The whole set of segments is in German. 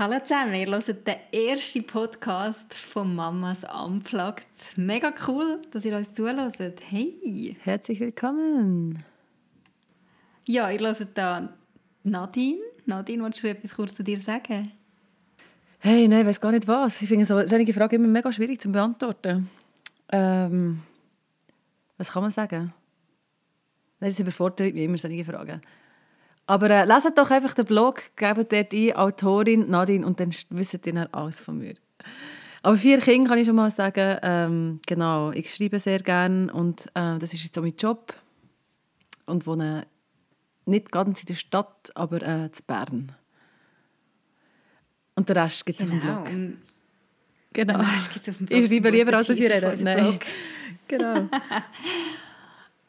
Hallo zusammen, ihr hört den ersten Podcast von Mamas Unplugged. Mega cool, dass ihr uns zuhört. Hey! Herzlich willkommen! Ja, ihr hört da Nadine. Nadine, willst du etwas kurz zu dir sagen? Hey, nein, ich weiß gar nicht was. Ich finde so, solche Fragen immer mega schwierig zu beantworten. Ähm, was kann man sagen? Das überfordert mich immer, solche Fragen. Aber äh, leset doch einfach den Blog, gebt dort ein, Autorin Nadine, und dann wisst ihr dann alles von mir. Aber vier Kinder kann ich schon mal sagen, ähm, genau, ich schreibe sehr gerne und äh, das ist jetzt auch mein Job und wohne nicht ganz in der Stadt, aber äh, in Bern. Und den Rest gibt es genau. auf dem Blog. Genau. Den Rest gibt's auf dem Blog. Ich schreibe lieber, als ich rede. Nein. genau.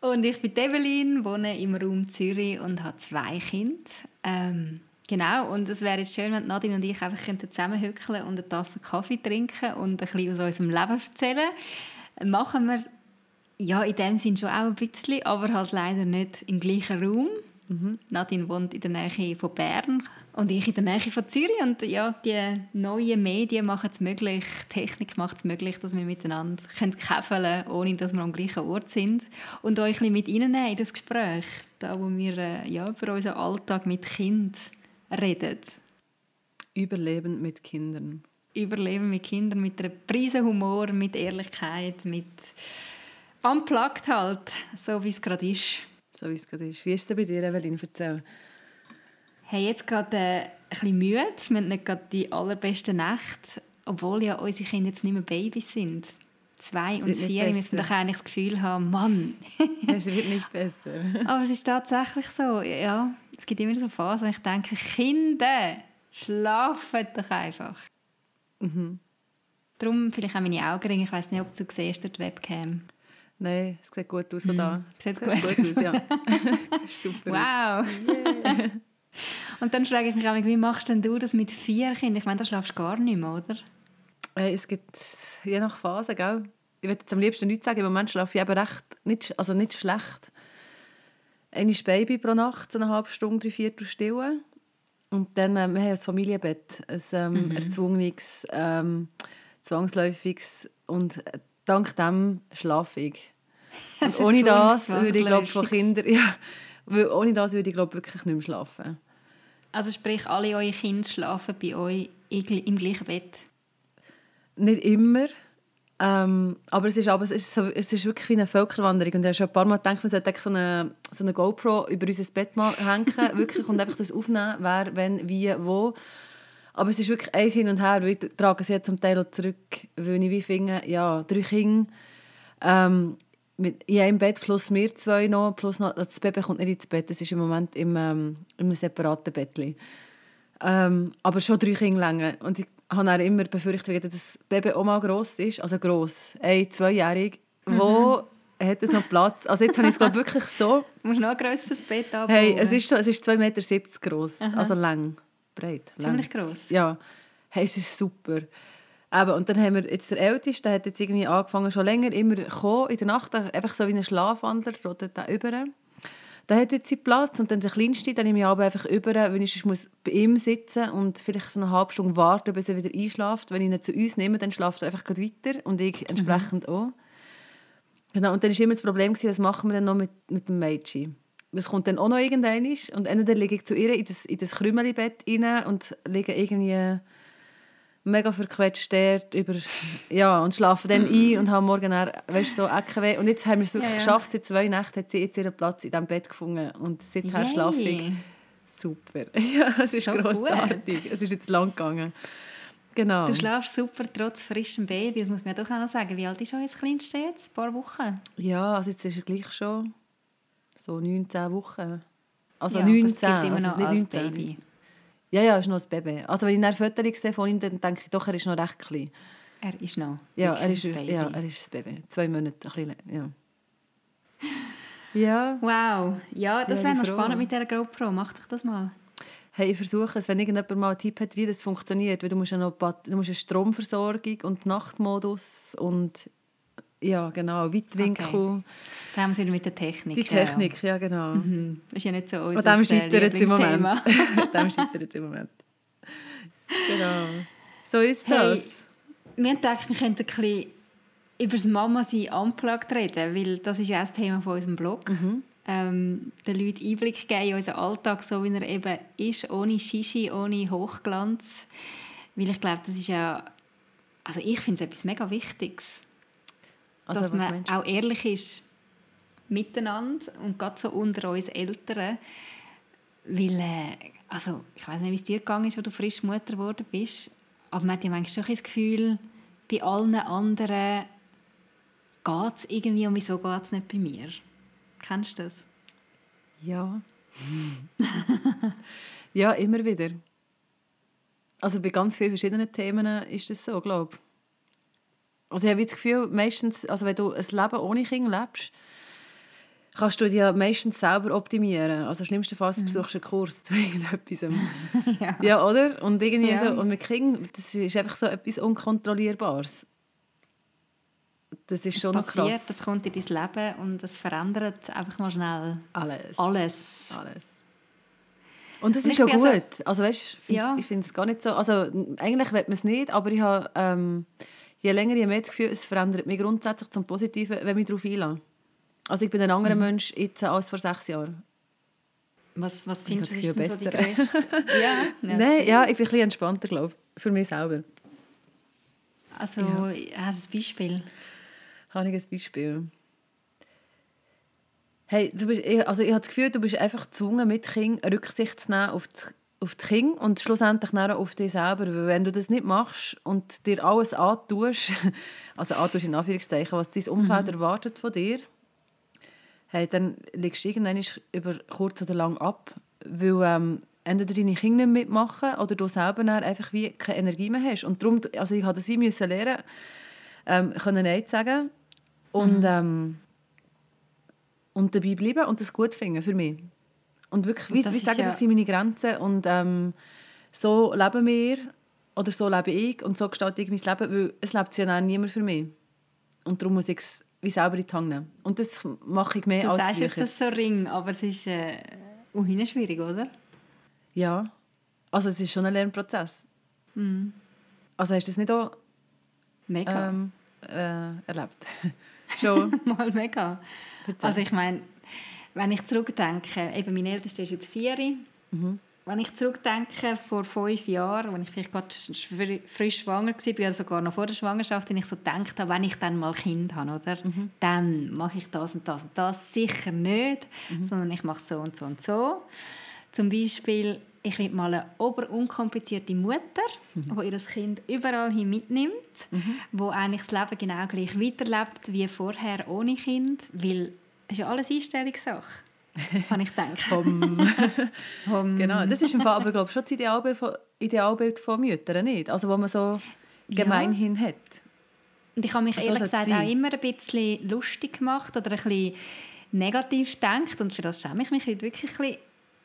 Und ich bin Evelyn, wohne im Raum Zürich und habe zwei Kinder. Ähm, genau, und es wäre jetzt schön, wenn Nadine und ich einfach zusammenhückeln und eine Tasse Kaffee trinken und ein bisschen aus unserem Leben erzählen. Machen wir ja in dem Sinn schon auch ein bisschen, aber halt leider nicht im gleichen Raum. Mhm. Nadine wohnt in der Nähe von Bern und ich in der Nähe von Zürich. Und ja, die neuen Medien machen es möglich, die Technik macht es möglich, dass wir miteinander käfeln können, ohne dass wir am gleichen Ort sind. Und euch ein bisschen mit reinnehmen in das Gespräch, da wo wir äh, ja, über unseren Alltag mit Kind reden. Überleben mit Kindern. Überleben mit Kindern, mit einem Prise Humor, mit Ehrlichkeit, mit unplugged halt, so wie es gerade ist. So wie es gerade ist. Wie ist es denn bei dir, Evelyn? Erzähl. Hey, jetzt gerade äh, ein bisschen müde. Wir haben nicht gerade die allerbesten Nächte, obwohl ja unsere Kinder jetzt nicht mehr Babys sind. Zwei es und vier, müssen wir doch eigentlich das Gefühl haben, Mann. es wird nicht besser. Aber es ist tatsächlich so, ja. Es gibt immer so Phasen, wo ich denke, Kinder, schlafen doch einfach. Mhm. Darum vielleicht auch meine Augenringe. Ich weiß nicht, ob du siehst durch die Webcam. Nein, es sieht gut aus von da. Mm, sieht gut, gut aus, ja. das super. Wow. Yeah. Und dann frage ich mich auch, wie machst denn du das mit vier Kindern? Ich meine, da schlafst du gar nicht mehr, oder? Hey, es gibt je nach Phase, gell? Ich würde jetzt am liebsten nichts sagen, im Moment schlafe ich eben recht, nicht, also nicht schlecht. Ein Baby pro Nacht, so eine halbe Stunde, drei, vier stillen. Und dann, äh, wir haben ein Familienbett, ein ähm, mhm. erzwungenes, ähm, zwangsläufiges und dank dem schlafe ich. Und ohne das würde ich glaube von Kindern, ja, ohne das würde ich glaube wirklich nicht mehr schlafen. Also sprich, alle eure Kinder schlafen bei euch im gleichen Bett? Nicht immer. Ähm, aber es ist, aber es, ist so, es ist wirklich wie eine Völkerwanderung. Und ich habe schon ein paar Mal gedacht, man sollte so eine, so eine GoPro über unser Bett mal hängen wirklich, und einfach das aufnehmen, wer, wenn, wie, wo. Aber es ist wirklich eins hin und her. Ich trage sie jetzt zum Teil auch zurück, weil ich wie finde, ja, drei Kinder ähm, in einem Bett plus wir zwei noch, plus noch, das Baby kommt nicht ins Bett, das ist im Moment im, ähm, in einem separaten Bett. Ähm, aber schon drei Kinder lang. Und ich habe immer befürchtet, dass das Baby auch mal gross ist, also gross, ein, zweijährig, mhm. wo hat es noch Platz? Also jetzt habe ich es glaube wirklich so. Du musst noch ein grösseres Bett abbauen. Hey, es ist, so, es ist 2,70 Meter gross, Aha. also lang breit. Ziemlich gross. Ja, hey, es ist super. Eben, und dann haben wir jetzt der Älteste, der hat jetzt irgendwie angefangen, schon länger immer kommen, in der Nacht, einfach so wie ein Schlafwandler, rotet da über. Da hat jetzt seinen Platz und dann der Kleinste, dann nehme ich aber einfach über, wenn ich muss bei ihm sitzen und vielleicht so eine halbe Stunde warten, bis er wieder einschläft. Wenn ich ihn zu uns nehme, dann schlaft er einfach weiter und ich entsprechend mhm. auch. Genau, und dann war immer das Problem, was machen wir denn noch mit, mit dem Mädchen? das kommt dann auch noch irgendwann. Und entweder lege ich zu ihr in das, in das Krümelibett rein und lege irgendwie mega verquetscht dort über, ja, und schlafe dann ein und habe morgen dann, weißt, so Eckenweh. Und jetzt haben wir es wirklich ja, ja. geschafft, seit zwei Nächten hat sie jetzt ihren Platz in diesem Bett gefunden und seither Yay. schlafe ich. Super. Ja, es ist so grossartig. Gut. Es ist jetzt lang gegangen. Genau. Du schlafst super trotz frischem Baby, das muss man doch auch noch sagen. Wie alt ist euer Kleinste jetzt? Ein paar Wochen? Ja, also jetzt ist er gleich schon so 19 Wochen. Also ja, 19, immer also noch nicht als 19. Baby. Ja, ja, ist noch ein Baby. Also wenn ich ein Foto sehe von ihm, dann denke ich doch, er ist noch recht klein. Er ist noch ja, er ist, Baby. Ja, er ist ein Baby. Zwei Monate, ein bisschen, ja. Ja. Wow. Ja, das wäre noch spannend mit dieser GoPro. Mach dich das mal. Hey, ich versuche es, wenn irgendjemand mal einen Tipp hat, wie das funktioniert. Weil du musst ja noch du musst eine Stromversorgung und Nachtmodus und ja, genau, Weitwinkel. Okay. Da haben wir wieder mit der Technik. Die Technik, ja, ja genau. Mhm. Das ist ja nicht so unser Und dem scheitert es im Moment. dem scheitert es im Moment. Genau. So ist Hey, das. wir gedacht, wir könnten ein bisschen über das Mama-Sein unplugged reden, weil das ist ja auch das Thema von unserem Blog. Ähm, den Leuten Einblick geben in unseren Alltag, so wie er eben ist, ohne Shishi, ohne Hochglanz. Weil ich glaube, das ist ja... Also ich finde es etwas mega Wichtiges, Also, dass man auch ehrlich ist miteinander und gerade so unter uns Eltern. Weil, äh, also ich weiß nicht, wie es dir gegangen ist, als du frisch Mutter geworden bist, aber man hat ja manchmal schon das Gefühl, bei allen anderen geht es irgendwie und wieso geht es nicht bei mir? Kennst du das? Ja. ja, immer wieder. Also bei ganz vielen verschiedenen Themen ist das so, glaube ich. Also ich habe das Gefühl, meistens, also wenn du ein Leben ohne Kind lebst, kannst du dich ja meistens selber optimieren. Also schlimmstenfalls du besuchst einen Kurs zu irgendetwas. ja. ja, oder? Und irgendwie Ja. so, und mit Kindern, das ist einfach so etwas Unkontrollierbares. Das ist Es schon passiert, krass. das kommt in dein Leben und es verändert einfach mal schnell Alles. alles. Alles. Und das Und ist ja bin gut. also- Also, weißt, Ja. ich finde es gar nicht so. Also eigentlich will man es nicht, aber ich habe ähm, je länger, je mehr das Gefühl, es verändert mich grundsätzlich zum Positiven, wenn ich darauf einlasse. Also ich bin ein anderer Mhm. Mensch jetzt als vor sechs Jahren. Was, was findest du, ist so die grösste... ja, Nein, ja, ich bin ein bisschen entspannter, glaube ich, für mich selber. Also, Ja. hast du ein Beispiel? Habe ich ein Beispiel? Hey, du bist, ich, also ich habe das Gefühl, du bist einfach gezwungen, mit Kind Rücksicht zu nehmen auf die, auf die Kinder und schlussendlich dann auch auf dich selber. Weil wenn du das nicht machst und dir alles antust, also antust in Anführungszeichen, was dein Umfeld erwartet von dir, hey, dann legst du irgendwann über kurz oder lang ab, weil ähm, entweder deine Kinder nicht mitmachen oder du selber dann einfach wie keine Energie mehr hast. Und darum, also ich musste das wie müssen lernen, ähm, können Nein zu sagen und, ähm, und dabei bleiben und das gut finden für mich. Und wirklich Und wie, das wie ist sagen, ja- das sind meine Grenzen und ähm, so leben wir oder so lebe ich und so gestalte ich mein Leben, weil es lebt ja niemand für mich. Und darum muss ich es wie selber in die Hand nehmen. Und das mache ich mehr Du als sagst jetzt das so Ring, aber es ist äh, unheimlich schwierig, oder? Ja, also es ist schon ein Lernprozess. Mhm. Also hast du das nicht auch Mega. ähm, äh, erlebt? schon? Mal mega. Also ich meine, wenn ich zurückdenke, eben mein Ältester ist jetzt vier, Mhm. wenn ich zurückdenke, vor fünf Jahren, als ich vielleicht gerade sch- frisch schwanger war, oder sogar noch vor der Schwangerschaft, wenn ich so gedacht habe, wenn ich dann mal Kind habe, oder, Mhm. dann mache ich das und das und das. Sicher nicht, Mhm. sondern ich mache so und so und so. Zum Beispiel, ich werde mal eine oberunkomplizierte Mutter, Mhm. die ihr Kind überall hin mitnimmt, wo eigentlich das Leben genau gleich weiterlebt wie vorher ohne Kind, weil es ist ja alles Einstellungssache, habe ich Um, genau, das ist im Fall aber glaube ich, schon das Idealbild von, Idealbild von Müttern, nicht? Also wo man so Ja. gemeinhin hat. Und ich habe mich So ehrlich gesagt sein. auch immer ein bisschen lustig gemacht oder ein bisschen negativ gedacht. Und für das schäme ich mich heute wirklich ein bisschen.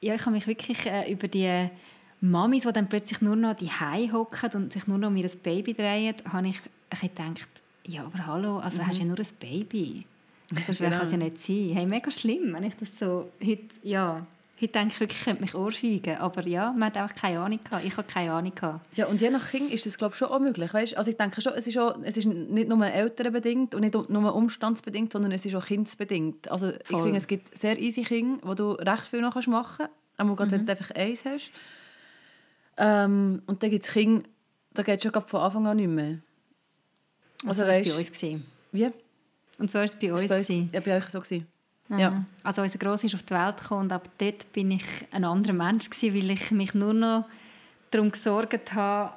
Ja, ich habe mich wirklich äh, über die Mamis, die dann plötzlich nur noch die hocken und sich nur noch um ihr Baby drehen, habe ich ein bisschen gedacht, ja, aber hallo, also hast du ja nur ein Baby. Das Genau. kann es ja nicht sein. Hey, mega schlimm, wenn ich das so heute, ja, heute denke ich wirklich, ich könnte mich ohrfeigen. Aber ja, man hat einfach keine Ahnung gehabt. Ich habe keine Ahnung gehabt. Ja, und je nach Kind ist das glaube ich, schon auch möglich. Weißt? Also ich denke schon, es ist, auch, es ist nicht nur elternbedingt und nicht nur umstandsbedingt, sondern es ist auch kindsbedingt. Also ich Voll. finde, es gibt sehr easy Kinder, wo du recht viel noch machen kannst, auch gerade Mhm. wenn du einfach eins hast. Ähm, und dann gibt es Kinder, da geht es schon von Anfang an nicht mehr. Also, so war es bei uns. Gewesen. Wie? Und so war es bei uns. Ist bei, uns, ja, bei euch so gewesen. Ja. Also unser Grosser ist auf die Welt gekommen und ab dort bin ich ein anderer Mensch gewesen, weil ich mich nur noch darum gesorgt habe,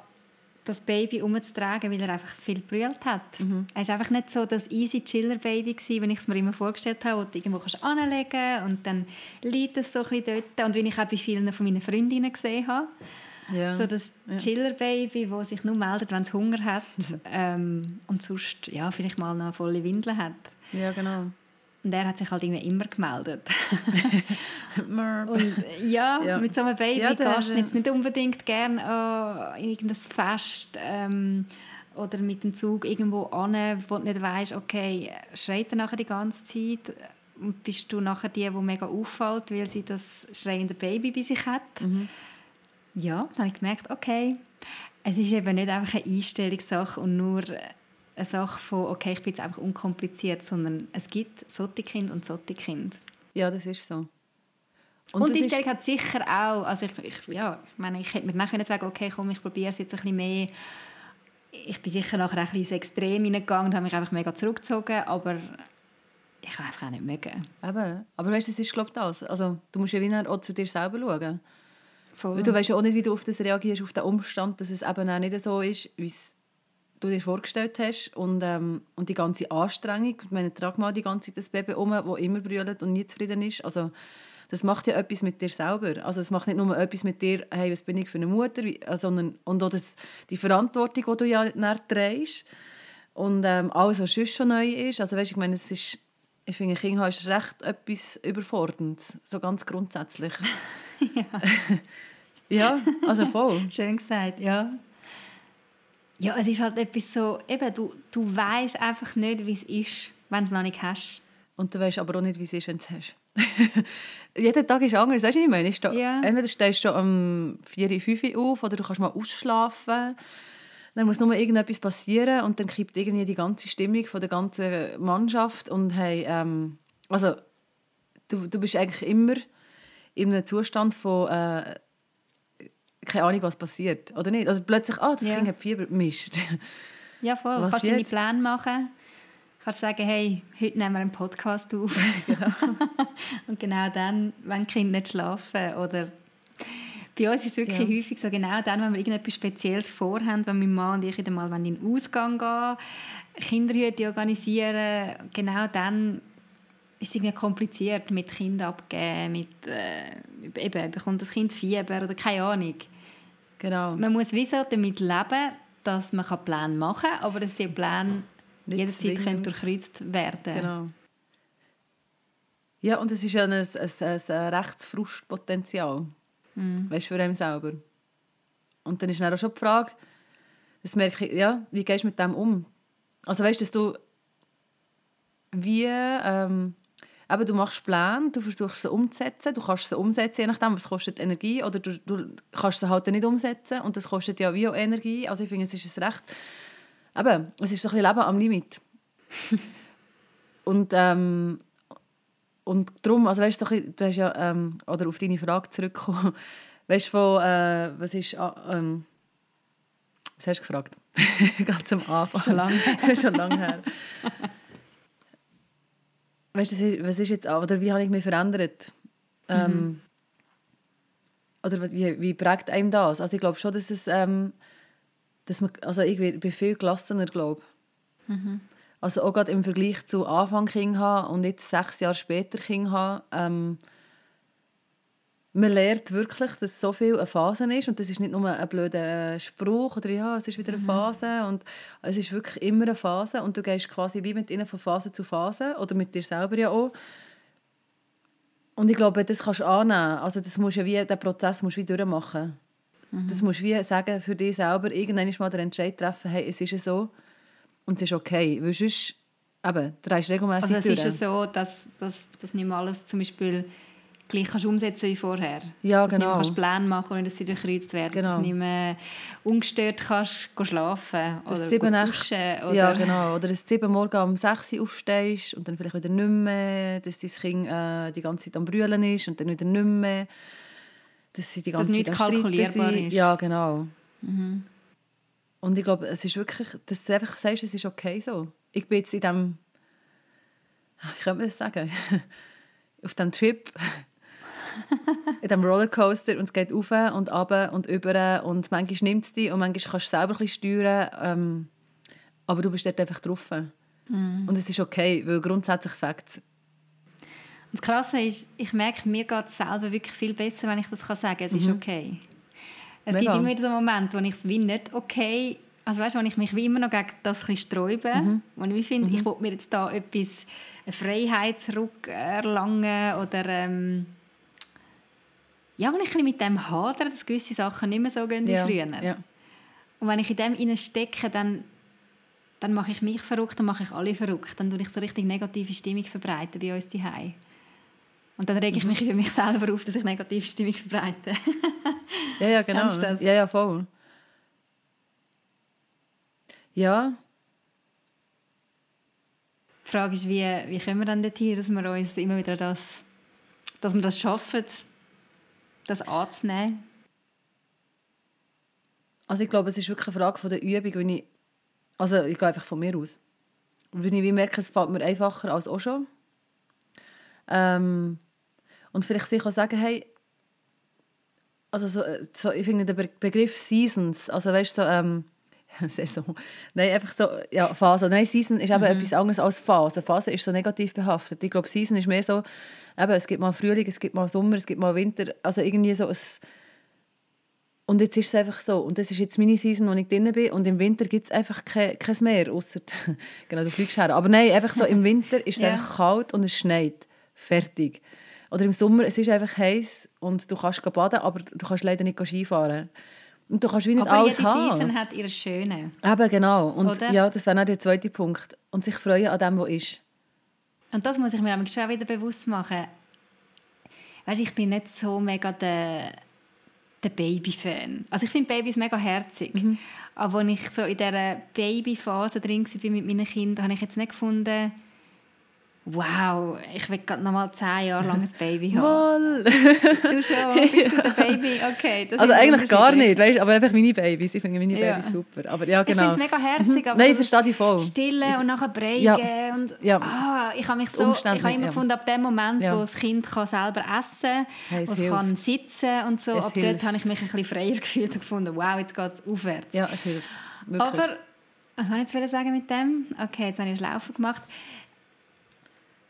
das Baby umzutragen, weil er einfach viel brüllt hat. Mhm. Er war einfach nicht so das easy Chiller Baby gewesen, wenn ich es mir immer vorgestellt habe, wo du irgendwo kannst anlegen und dann liegt es so ein bisschen dort und wie ich auch bei vielen von meinen Freundinnen gesehen habe. Ja. So das Chiller Baby, das sich nur meldet, wenn es Hunger hat ähm, und sonst ja, vielleicht mal noch eine volle Windel hat. ja, genau. Und er hat sich halt irgendwie immer gemeldet. Und ja, Ja. mit so einem Baby Ja, gehst du jetzt nicht unbedingt gerne an irgendein Fest ähm, oder mit dem Zug irgendwo an, wo du nicht weißt, okay, schreit er nachher die ganze Zeit? Und bist du nachher die, die mega auffällt, weil sie das schreiende Baby bei sich hat? Mhm. Ja, dann habe ich gemerkt, okay, Es ist eben nicht einfach eine Einstellungssache und nur eine Sache von, okay, ich bin jetzt einfach unkompliziert, sondern es gibt solche Kinder und solche Kinder. Ja, das ist so. Und, und die Einstellung hat sicher auch, also ich, ich, ja, ich meine, ich hätte mir nachher sagen okay, komm, ich probiere es jetzt ein bisschen mehr. Ich bin sicher nachher ein bisschen ins Extrem hineingegangen und habe mich einfach mega zurückgezogen, aber ich kann einfach auch nicht mögen. Eben. Aber weißt du, das ist glaube ich das. Also, du musst ja wieder auch zu dir selber schauen. Voll. Weil du weißt ja auch nicht, wie du auf das reagierst, auf den Umstand, dass es eben auch nicht so ist, wie es du dir vorgestellt hast. Und, ähm, und die ganze Anstrengung, ich meine, trag mal die ganze Zeit das Baby um, das immer brüllt und nie zufrieden ist. Also, das macht ja etwas mit dir selber. Also es macht nicht nur etwas mit dir, hey, was bin ich für eine Mutter, sondern und auch das, die Verantwortung, die du ja trägst. Und ähm, alles, was sonst schon neu ist. Also weißt, ich meine, es ist ich finde, Kinder ist recht etwas Überforderndes, so ganz grundsätzlich. ja. ja, also voll. Schön gesagt, ja. Ja, es ist halt etwas so, eben, du, du weißt einfach nicht, wie es ist, wenn du es noch nicht hast. Und du weißt aber auch nicht, wie es ist, wenn du es hast. Jeder Tag ist anders, weißt du, ich meine? Du, ja. Entweder stehst du um 4, 5 Uhr auf oder du kannst mal ausschlafen dann muss nur irgendetwas passieren und dann kippt irgendwie die ganze Stimmung von der ganzen Mannschaft und hey, ähm, also du, du bist eigentlich immer in einem Zustand von äh, keine Ahnung, was passiert, oder nicht? Also plötzlich, ah, das ja. Kind hat Fieber, Mist. Ja, voll. du kannst deine Pläne machen. Du kannst sagen, hey, heute nehmen wir einen Podcast auf. Ja. und genau dann, wenn die Kinder nicht schlafen oder bei uns ist es wirklich ja. häufig so, genau dann, wenn wir irgendetwas Spezielles vorhaben, wenn mein Mann und ich wieder mal in den Ausgang gehen, Kinderhüte organisieren, genau dann ist es irgendwie kompliziert mit Kind abgeben, mit, äh, eben, bekommt das Kind Fieber oder keine Ahnung. Genau. Man muss wie so damit leben, dass man Pläne machen kann, aber dass die Pläne jederzeit können durchkreuzt werden Genau. Ja, und es ist ja ein, ein, ein, ein Rechtsfrustpotenzial. Mhm. Weißt du, für einen selber. Und dann ist dann auch schon die Frage, das merke ich, ja, wie gehst du mit dem um? Also weißt du, dass du wie, ähm, eben, du machst Pläne, du versuchst sie umzusetzen, du kannst sie umsetzen, je nachdem, was kostet Energie, oder du, du kannst sie halt nicht umsetzen und das kostet ja wie auch Energie, also ich finde, es ist ein Recht, eben, es ist so ein bisschen Leben am Limit. und ähm, und darum, also weißt du, du hast ja, ähm, oder auf deine Frage zurückkommen, weißt du, von, äh, was ist, äh, ähm, was hast du gefragt? Ganz am Anfang. Schon lange her. Schon lange her. Weißt du, was ist jetzt, oder wie habe ich mich verändert? Ähm, mhm. Oder wie, wie prägt einem das? Also ich glaube schon, dass es, ähm, dass man, also ich bin viel gelassener, glaube mhm. Also auch gerade im Vergleich zu Anfang Kind haben und jetzt sechs Jahre später Kind haben, ähm, man lernt wirklich, dass so viel eine Phase ist und das ist nicht nur ein blöder Spruch oder ja, es ist wieder eine mhm. Phase und es ist wirklich immer eine Phase und du gehst quasi wie mit ihnen von Phase zu Phase oder mit dir selber ja auch. Und ich glaube, das kannst du annehmen. Also das musst du wie, den Prozess musst du wie durchmachen. Mhm. Das musst du wie sagen für dich selber, irgendwann mal den Entscheid treffen, hey, es ist so, und es ist okay, weil sonst eben, drehst regelmäßig Also es durch. ist ja so, dass, dass, dass nicht mehr alles zum Beispiel gleich kannst umsetzen wie vorher. Ja, dass genau. Dass du kannst Pläne machen und dass sie durchkreuzt werden. Genau. Dass du nicht mehr ungestört kannst schlafen das oder sieben duschen. Oder ja, genau. Oder dass du sieben Morgen um 6 Uhr aufstehst und dann vielleicht wieder nicht mehr, dass dein Kind äh, die ganze Zeit am Brüllen ist und dann wieder nicht mehr. Dass sie die ganze dass Zeit am kalkulierbar ist. Ja, genau. Mhm. Und ich glaube, es ist wirklich, dass du einfach sagst, es ist okay so. Ich bin jetzt in diesem, wie könnte man das sagen, auf diesem Trip, in diesem Rollercoaster und es geht auf und ab und über und manchmal nimmt es dich und manchmal kannst du selber ein bisschen steuern, ähm, aber du bist dort einfach drauf. Mm. Und es ist okay, weil grundsätzlich Fakt. das Krasse ist, ich merke, mir geht es selber wirklich viel besser, wenn ich das sagen kann, es mhm. ist okay. Es Mega. gibt immer wieder so Momente, wo ich es wie nicht okay, also weißt, wo ich mich wie immer noch gegen das sträube, mhm. wo ich finde, mhm. ich will mir jetzt da etwas, eine Freiheit zurückerlangen oder ähm, ja, wenn ich ein mit dem hadere, dass gewisse Sachen nicht mehr so gehen wie ja. früher. Ja. Und wenn ich in dem stecke, dann, dann mache ich mich verrückt, dann mache ich alle verrückt. Dann tue ich so richtig negative Stimmung verbreiten bei uns daheim. Und dann rege ich mich für mich selber auf, dass ich negative Stimmung verbreite. ja, ja, genau. Ja, ja, voll. Ja. Die Frage ist, wie, wie kommen wir dann dorthin, dass wir uns immer wieder das, dass wir das schaffen, das anzunehmen? Also ich glaube, es ist wirklich eine Frage von der Übung, wenn ich, also ich gehe einfach von mir aus. Wenn ich merke, es fällt mir einfacher als auch schon. Ähm, und vielleicht sich auch sagen, hey, also so, so, ich finde den Begriff Seasons, also weißt du, so, ähm, Saison, nein, einfach so, ja, Phase. Nein, Season ist eben mhm. etwas anderes als Phase. Phase ist so negativ behaftet. Ich glaube, Season ist mehr so, eben, es gibt mal Frühling, es gibt mal Sommer, es gibt mal Winter, also irgendwie so ein und jetzt ist es einfach so. Und das ist jetzt meine Season, wo ich drin bin. Und im Winter gibt es einfach kein, kein Meer, außer genau, du fliegst her. Aber nein, einfach so, im Winter ist es ja. einfach kalt und es schneit. Fertig. Oder im Sommer, es ist einfach heiß und du kannst baden, aber du kannst leider nicht Skifahren. Und du kannst wie nicht aber alles jede haben. Season hat ihre Schöne. Eben, genau. Und Oder? ja, das wäre auch der zweite Punkt. Und sich freuen an dem, was ist. Und das muss ich mir schon wieder bewusst machen. Weißt, ich bin nicht so mega der der Baby-Fan. Also ich finde Babys mega herzig. Mhm. Aber als ich so in dieser Baby-Phase drin war mit meinen Kindern, habe ich jetzt nicht gefunden, wow, ich will gerade noch mal zehn Jahre lang ein Baby haben. du schon, bist du der Baby? Okay, das Also eigentlich gar nicht, weißt, aber einfach meine Babys. Ich finde meine ja. Babys super. Aber ja, genau. Ich finde es mega herzig. Aber Nein, so verstehe dich voll. Stillen und nachher prägen. Ja. Und, ja. Ah, ich habe mich so, ich habe immer ja. gefunden, ab dem Moment, wo das Kind kann selber essen kann, wo es kann sitzen und so, es ab hilft. dort habe ich mich ein bisschen freier gefühlt und gefunden, wow, jetzt geht es aufwärts. Ja, es hilft. Wirklich. Aber, was soll ich jetzt sagen mit dem? Okay, jetzt habe ich das Laufen gemacht.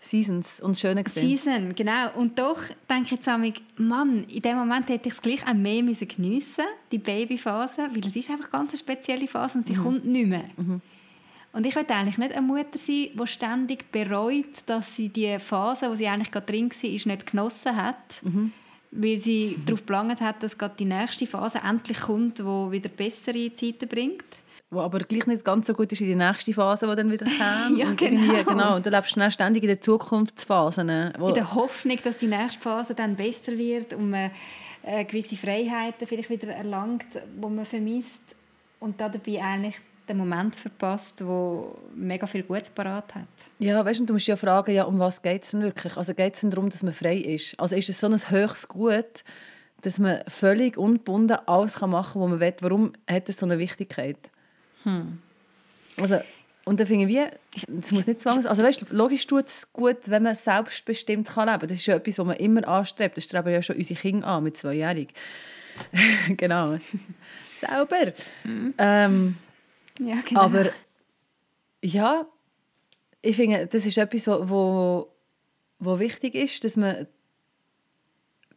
Seasons und schöne gesehen. Season, genau. Und doch denke ich jetzt an Mann, in dem Moment hätte ich es gleich auch mehr müssen geniessen, die Babyphase, weil es ist einfach ganz eine spezielle Phase und sie mhm. kommt nicht mehr. Mhm. Und ich möchte eigentlich nicht eine Mutter sein, die ständig bereut, dass sie die Phase, wo sie eigentlich gerade drin war, nicht genossen hat, mhm. weil sie darauf geplant hat, dass gerade die nächste Phase endlich kommt, die wieder bessere Zeiten bringt wo aber gleich nicht ganz so gut ist wie die nächste Phase, die dann wieder kommt. ja, genau. genau. Und du lebst dann ständig in der Zukunftsphase. in der Hoffnung, dass die nächste Phase dann besser wird und man äh, gewisse Freiheiten vielleicht wieder erlangt, die man vermisst und dabei eigentlich den Moment verpasst, wo mega viel Gutes parat hat. Ja, weißt du, du musst ja fragen, ja, um was geht es denn wirklich? Also geht es darum, dass man frei ist? Also ist es so ein höchstes Gut, dass man völlig ungebunden alles machen kann, was man will? Warum hat es so eine Wichtigkeit? Hm. Also, und dann finde ich, es muss nicht zwangs... Also weißt, logisch tut es gut, wenn man selbstbestimmt kann leben. Das ist ja etwas, was man immer anstrebt. Das streben ja schon unsere Kinder an mit zweijährig. genau. Sauber. Mhm. Ähm, ja, genau. Aber ja, ich finde, das ist etwas, wo, wo, wo wichtig ist, dass man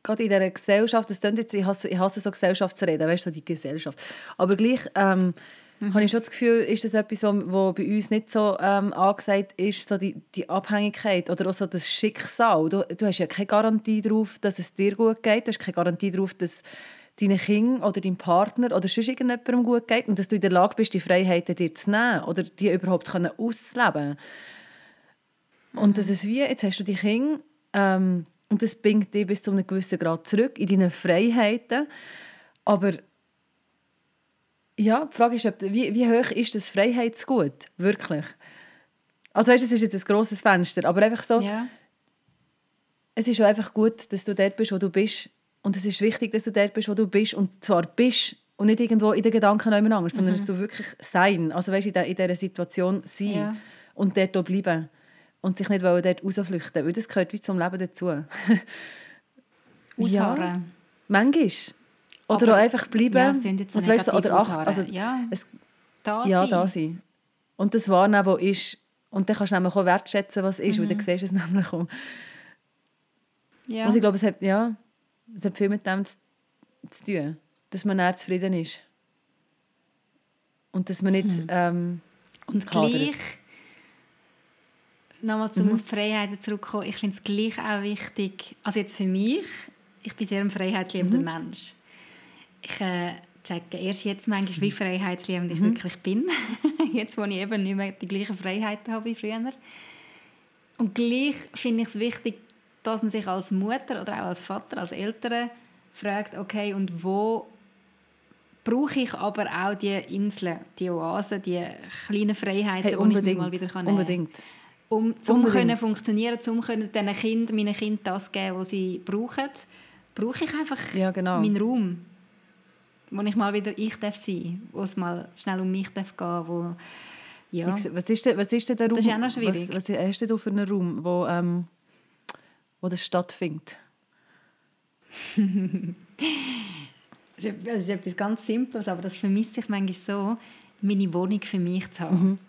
gerade in dieser Gesellschaft, das jetzt, ich hasse, ich hasse so Gesellschaft zu reden, weißt du, so die Gesellschaft. Aber gleich ähm, mhm. habe ich schon das Gefühl, ist das etwas, was bei uns nicht so ähm, angesagt ist, so die, die Abhängigkeit oder auch so das Schicksal. Du, du hast ja keine Garantie darauf, dass es dir gut geht. Du hast keine Garantie darauf, dass deinen Kindern oder deinem Partner oder sonst irgendjemandem gut geht und dass du in der Lage bist, die Freiheiten dir zu nehmen oder die überhaupt können auszuleben. Mhm. Und das ist wie, jetzt hast du die Kinder ähm, und das bringt dich bis zu einem gewissen Grad zurück in deine Freiheiten. Aber ja, die Frage ist, wie, wie hoch ist das Freiheitsgut? Wirklich? Also weißt, es ist jetzt ein grosses Fenster, aber einfach so, ja. es ist einfach gut, dass du dort bist, wo du bist. Und es ist wichtig, dass du dort bist, wo du bist. Und zwar bist und nicht irgendwo in den Gedanken jemand sondern mhm. dass du wirklich sein, also weißt, in, der, in dieser Situation sein ja. und dort bleiben. Und sich nicht dort rausflüchten, weil das gehört wie zum Leben dazu. Ausharren. Ja, manchmal. Oder aber, auch einfach bleiben. Ja, es jetzt also, weißt, oder ach, also, ja, es, da ja, sein. da sein. Und das Wahrnehmen, was ist. Und dann kannst du nämlich auch wertschätzen, was ist, mhm. und dann siehst du es nämlich auch. Ja. Also ich glaube, es hat, ja, es hat viel mit dem zu, zu tun, dass man nicht zufrieden ist. Und dass man nicht mhm. ähm, Und hadert. gleich, nochmal zum mhm. auf Freiheiten zurückkommen, ich finde es gleich auch wichtig, also jetzt für mich, ich bin sehr ein freiheitsliebender mhm. Mensch ich äh, checke erst jetzt manchmal, wie freiheitsliebend ich mhm. wirklich bin. jetzt, wo ich eben nicht mehr die gleichen Freiheiten habe wie früher. Und gleich finde ich es wichtig, dass man sich als Mutter oder auch als Vater, als Eltern fragt, okay, und wo brauche ich aber auch die Inseln, die Oasen, die kleinen Freiheiten, Hey, die ich mir mal wieder kann unbedingt. um Unbedingt. können funktionieren, um können diesen Kind, meinen Kind das geben, was sie brauchen, brauche ich einfach Ja, genau. meinen Raum, wo ich mal wieder ich darf sein, wo es mal schnell um mich darf gehen, wo ja, Was ist denn, was ist denn der Raum? Das ist auch noch schwierig. Was, was hast denn du für einen Raum, wo, ähm, wo das stattfindet? das ist etwas ganz Simples, aber das vermisse ich manchmal so, meine Wohnung für mich zu haben.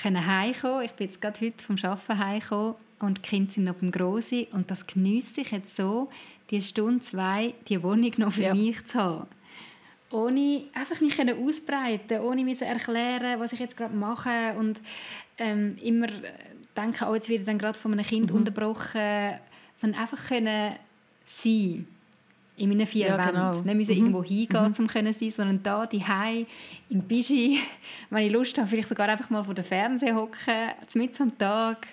Können heimkommen, ich bin jetzt gerade heute vom Arbeiten heimgekommen und die Kinder sind noch beim Grossi und das geniesse ich jetzt so, die Stunde, zwei, die Wohnung noch für Ja. mich zu haben. Ohne einfach mich können ausbreiten, ohne mir erklären, was ich jetzt gerade mache und ähm, immer denken, oh, jetzt werde ich dann gerade von einem Kind Mhm. unterbrochen, sondern einfach können sein in meinen vier Ja, Wänden. genau. Nicht müssen irgendwo hingehen, um können sein, sondern da, die im Bischi, wenn ich Lust habe, vielleicht sogar einfach mal vor dem Fernseher hocken, mitten am Tag,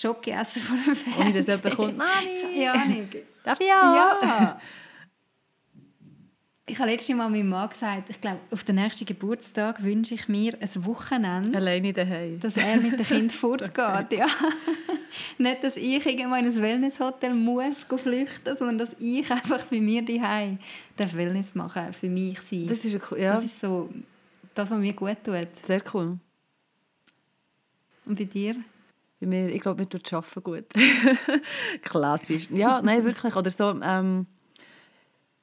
Schoki essen vor dem Fernseher. Ohne dass jemand kommt, «Mami!» Ja, nicht. Darf ich auch? Ja. Ich habe letztes Mal meinem Mann gesagt, ich glaube, auf den nächsten Geburtstag wünsche ich mir ein Wochenende, Alleine daheim. dass er mit dem Kind fortgeht. Ja. Nicht, dass ich irgendwann in ein Wellnesshotel muss flüchten, sondern dass ich einfach bei mir daheim darf Wellness machen, für mich sein. Das ist, ein- ja, Das ist so das, was mir gut tut. sehr cool. Und bei dir? Mir, ich glaube, mir tut Arbeiten gut. Klassisch. Ja, nein, wirklich. Oder so ähm,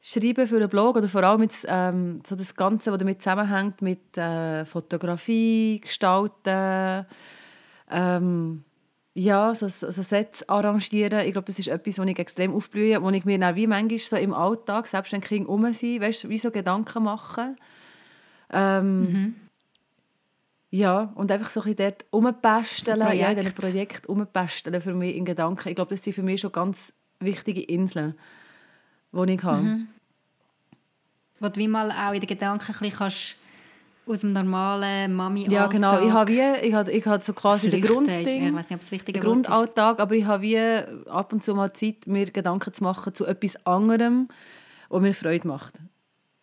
Schreiben für einen Blog oder vor allem jetzt, ähm, so das Ganze, was damit zusammenhängt mit äh, Fotografie, Gestalten, ähm, ja, so, so Sets arrangieren. Ich glaube, das ist etwas, wo ich extrem aufblühe, wo ich mir dann wie manchmal so im Alltag, selbst wenn Kinder rum sind, weißt, wie so Gedanken machen. Ähm, Ja, und einfach so ein bisschen dort rumpesteln, So ja, in diesen Projekt. Rumpesteln für mich in Gedanken. Ich glaube, das sind für mich schon ganz wichtige Inseln, die ich habe. Wo du wie mal auch in den Gedanken ein bisschen kannst aus dem normalen Mami-Alltag Ja, genau. Ich habe wie, ich habe, ich habe so quasi den flüchten, ist- Grundding, Ich weiß nicht, ob das richtige den ist. Grundalltag, aber ich habe wie ab und zu mal Zeit, mir Gedanken zu machen zu etwas anderem, was mir Freude macht.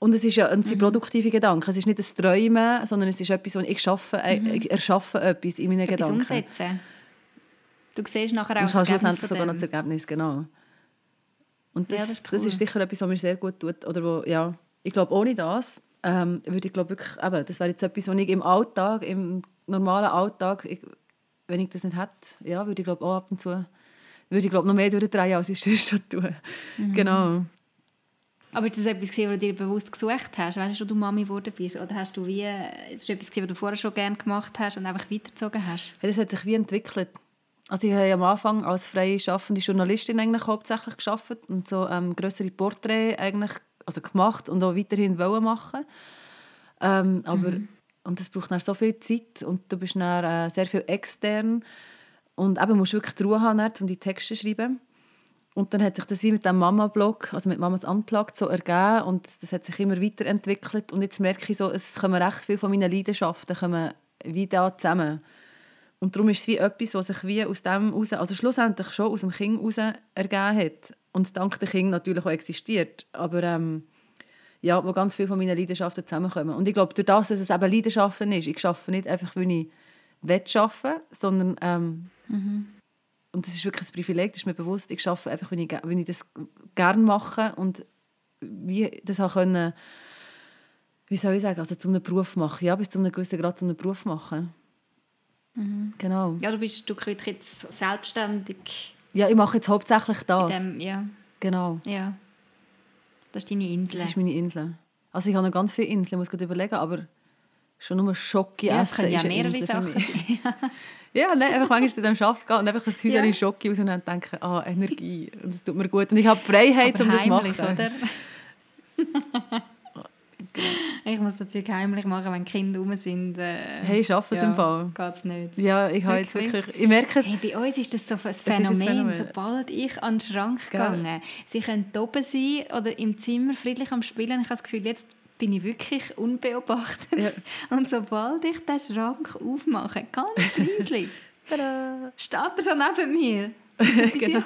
Und es, ist ja, Mhm. es sind produktive Gedanken. Es ist nicht ein Träumen, sondern es ist etwas, wo ich schaffe, äh, ich erschaffe etwas in meinen Mhm. Etwas Gedanken. umsetzen. Du siehst nachher auch Und das Ergebnis von sogar noch das Ergebnis, genau. Und das, Ja, das, das ist ist cool. sicher etwas, was mir sehr gut tut. Oder wo, ja, ich glaube, ohne das ähm, würde ich glaube wirklich, eben, das wäre jetzt etwas, was ich im Alltag, im normalen Alltag, ich, wenn ich das nicht hätte, ja, würde ich glaube auch ab und zu, würde ich glaube noch mehr durchdrehen, als ich sonst schon tue. Mhm. Genau. Aber ist das etwas, gewesen, was du dir bewusst gesucht hast, weißt du, du Mami geworden bist? Oder hast du wie, ist das etwas, gewesen, was du vorher schon gerne gemacht hast und einfach weitergezogen hast? Ja, das hat sich wie entwickelt. Also ich habe am Anfang als freie schaffende Journalistin eigentlich hauptsächlich geschafft und so ähm, größere Porträts eigentlich also gemacht und auch weiterhin wollen machen. Ähm, aber und das braucht dann so viel Zeit und du bist dann äh, sehr viel extern und eben musst wirklich die Ruhe haben, dann, um die Texte zu schreiben. Und dann hat sich das wie mit dem Mama-Blog, also mit Mamas Unplugged, so ergeben und das hat sich immer weiterentwickelt und jetzt merke ich so, es kommen recht viele von meinen Leidenschaften kommen wie da zusammen. Und darum ist es wie etwas, was sich wie aus dem raus, also schlussendlich schon aus dem Kind raus ergeben hat. Und dank dem Kind natürlich auch existiert. Aber ähm, ja, wo ganz viele von meinen Leidenschaften zusammenkommen. Und ich glaube, durch das, dass es eben Leidenschaften ist, ich arbeite nicht einfach, weil ich will arbeiten, sondern ähm, und das ist wirklich ein Privileg, das ist mir bewusst, ich arbeite einfach, wenn ich, wenn ich das gerne mache und wie das auch können, wie soll ich sagen, also zu einem Beruf machen, ja, bis zu einem gewissen Grad zu einem Beruf machen. Genau. Ja, du bist weit jetzt selbstständig. Ja, ich mache jetzt hauptsächlich das. Dem, ja, Genau. ja. Das ist deine Insel. Das ist meine Insel. Also ich habe noch ganz viele Inseln, ich muss gerade überlegen, aber schon nur Schocke ja, es essen können ja ist eine mehrere Sachen sein. Ja, nein, einfach manchmal zu dem Arbeiten gehen und einfach ein Häuschen Ja. Schocke rausnehmen und denken, ah, Energie, und das tut mir gut. Und ich habe die Freiheit, Aber um das zu machen. oder? ich muss das Zeug heimlich machen, wenn Kinder rum sind. Äh, Hey, ich arbeite es im Fall. Geht es nicht. Ja, ich habe jetzt Wirklich? ich merke es, Hey, bei uns ist das so ein Phänomen. Phänomen. Sobald ich an den Schrank gegangen Sie können oben sein oder im Zimmer friedlich am Spielen. Ich habe das Gefühl, jetzt bin ich wirklich unbeobachtet. Ja. Und sobald ich den Schrank aufmache, ganz leise, steht er schon neben mir. Genau.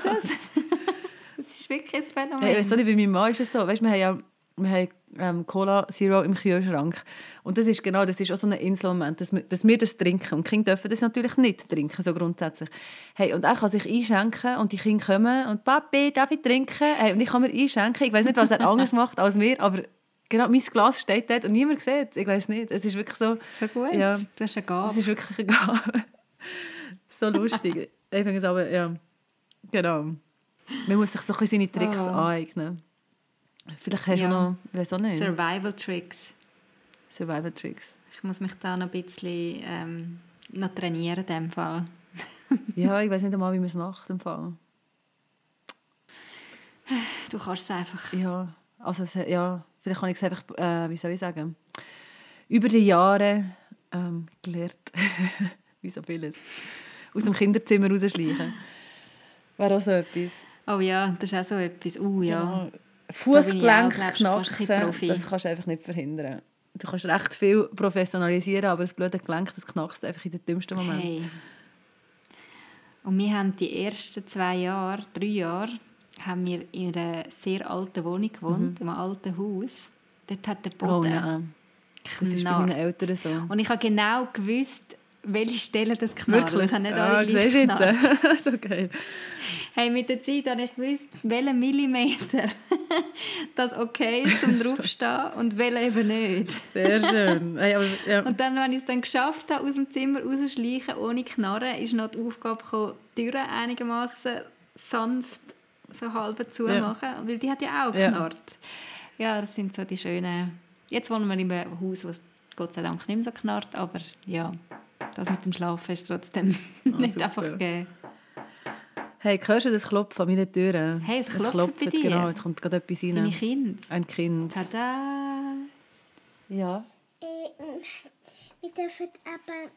Das ist wirklich ein Phänomen. Hey, auch nicht, bei meinem Mann ist es so, weißt, wir haben ja wir haben ähm, Cola Zero im Kühlschrank. Und das ist genau, das ist auch so ein Inselmoment, dass wir, dass wir das trinken. Und die Kinder dürfen das natürlich nicht trinken, so grundsätzlich. Hey, und er kann sich einschenken und die Kinder kommen und «Papi, darf ich trinken?» hey, Und ich kann mir einschenken. Ich weiß nicht, was er anders macht als mir, aber genau, mein Glas steht dort und niemand sieht es. Ich weiß nicht. Es ist wirklich so... So gut, Ja. du hast eine Gabe. Es ist wirklich eine Gabe. so lustig. ich finde es aber, ja, genau. Man muss sich so ein bisschen seine Tricks Oh. aneignen. Vielleicht hast Ja. du noch, ich weiß auch nicht, Survival Tricks. Survival Tricks. Ich muss mich da noch ein bisschen ähm, noch trainieren in dem Fall. Ja, ich weiß nicht einmal, wie man es macht im Fall. Du kannst es einfach. Ja, also ja, vielleicht kann ich es einfach, äh, wie soll ich sagen, über die Jahre ähm, gelernt, wie so vieles, aus dem Kinderzimmer rausschleichen. Wäre auch so etwas. Oh ja, das ist auch so etwas. Uh, ja. Genau. Bin ich Fußgelenk knacksen, das kannst du einfach nicht verhindern. Du kannst recht viel professionalisieren, aber das blöde Gelenk, das knackst einfach in den dümmsten Momenten. Hey. Und wir haben die ersten zwei Jahre, drei Jahre, haben wir in einer sehr alten Wohnung gewohnt, in einem alten Haus. Dort hat der Mhm. Oh Boden nein, das ist bei meinen. Eltern so. Und ich habe genau gewusst, welche Stellen das knarrt. Es haben nicht alle gleich du geknarrt. jetzt? so geil. Hey, mit der Zeit habe ich gewusst, welchen Millimeter das okay ist, zum draufstehen und welchen eben nicht. Sehr schön. Hey, aber, ja. Und dann, wenn ich es dann geschafft habe, aus dem Zimmer rauszuschleichen, ohne Knarren, ist noch die Aufgabe gekommen, die Türen einigermaßen sanft so halb zumachen, weil die hat ja auch Ja. geknarrt. Ja. das sind so die schönen... Jetzt wohnen wir in einem Haus, wo es Gott sei Dank nicht mehr so knarrt, aber ja, das mit dem Schlafen ist trotzdem nicht super. einfach gegeben. Hey, hörst du das Klopfen an meinen Türen? Hey, es klopft bei dir. Genau, jetzt kommt gerade etwas rein. Deine Kinder. Ein Kind. Tada! Ja. Ähm, wir dürfen aber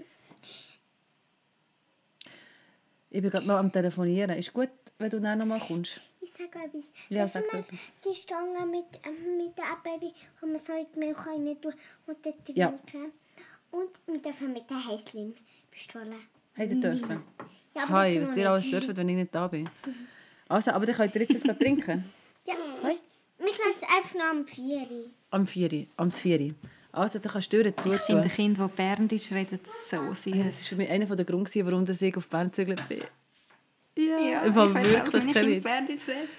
Ich bin gerade noch am Telefonieren. Ist gut, wenn du dann noch mal kommst? Ich sage etwas. Ja, Dürfen sag wir etwas. Die Stange mit, ähm, mit der Abbeere, wo man so in die Milch rein tun und dort Ja. trinken. Und wir dürfen mit der Häschen Pistole. Hey, ihr dürfen. Ja, aber Hi, das was wir alles dürft, wenn ich nicht da bin. Also, aber dann könnt ihr jetzt das gerade trinken. Ja. Wir lassen einfach noch am Vieri. Am 4. Am 4. Also, dann kannst du Türen Ich finde zutun. Kinder, die Berndeutsch reden, so Das süß. war für mich einer der Gründe, warum ich auf Bern gezügelt bin. Ja, ich weiß auch, meine Kinder. Berndeutsch reden.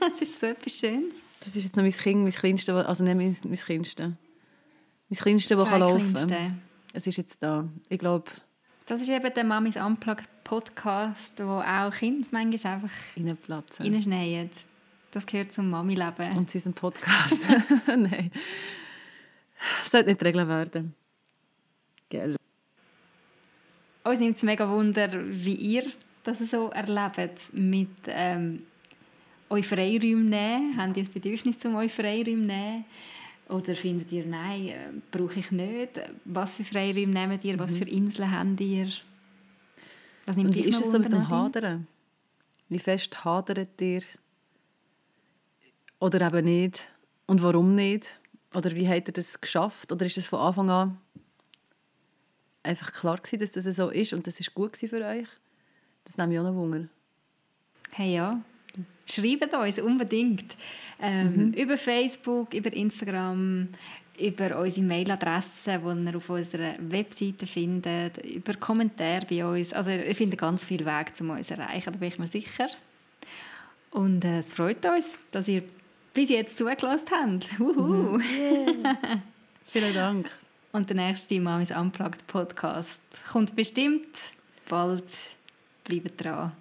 Das ist so etwas Schönes. Das ist jetzt noch mein Kind, mein Kleinste, also nicht mein, mein Kleinste. Mein Kleinste, das Das kann laufen kann. Es ist jetzt da. Ich glaube, Das ist eben der Mamis Unplugged Podcast, wo auch Kinder manchmal einfach reinplatzen. reinschneiden. Das gehört zum Mami-Leben. Und zu unserem Podcast. Nein. Das sollte nicht die Regel werden. Gell. Uns nimmt es mega Wunder, wie ihr das so erlebt mit ähm, euch Freiräume nehmen. Habt ihr das Bedürfnis, zum euch Freiräume nehmen? Oder findet ihr, nein, äh, brauche ich nicht? Was für Freiräume nehmt ihr? Was für Inseln habt ihr? Was nimmt Und wie ist es so mit dem? Hadern? Wie fest hadert ihr? Oder eben nicht? Und warum nicht? Oder wie habt ihr das geschafft? Oder ist das von Anfang an einfach klar gewesen, dass das so ist und das ist gut für euch? Das nehme ich auch noch Wunder. Hey ja, schreibt uns unbedingt. Ähm, Mhm. Über Facebook, über Instagram, über unsere Mailadresse, die ihr auf unserer Webseite findet, über Kommentare bei uns. Also ihr findet ganz viel Weg, um uns zu erreichen, da bin ich mir sicher. Und äh, es freut uns, dass ihr bis jetzt zugelassen habt. Wuhu. Vielen Dank. Und der nächste Mamis Unplugged Podcast kommt bestimmt bald. Bleibt dran.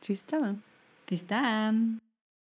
Tschüss zusammen. Bis dann.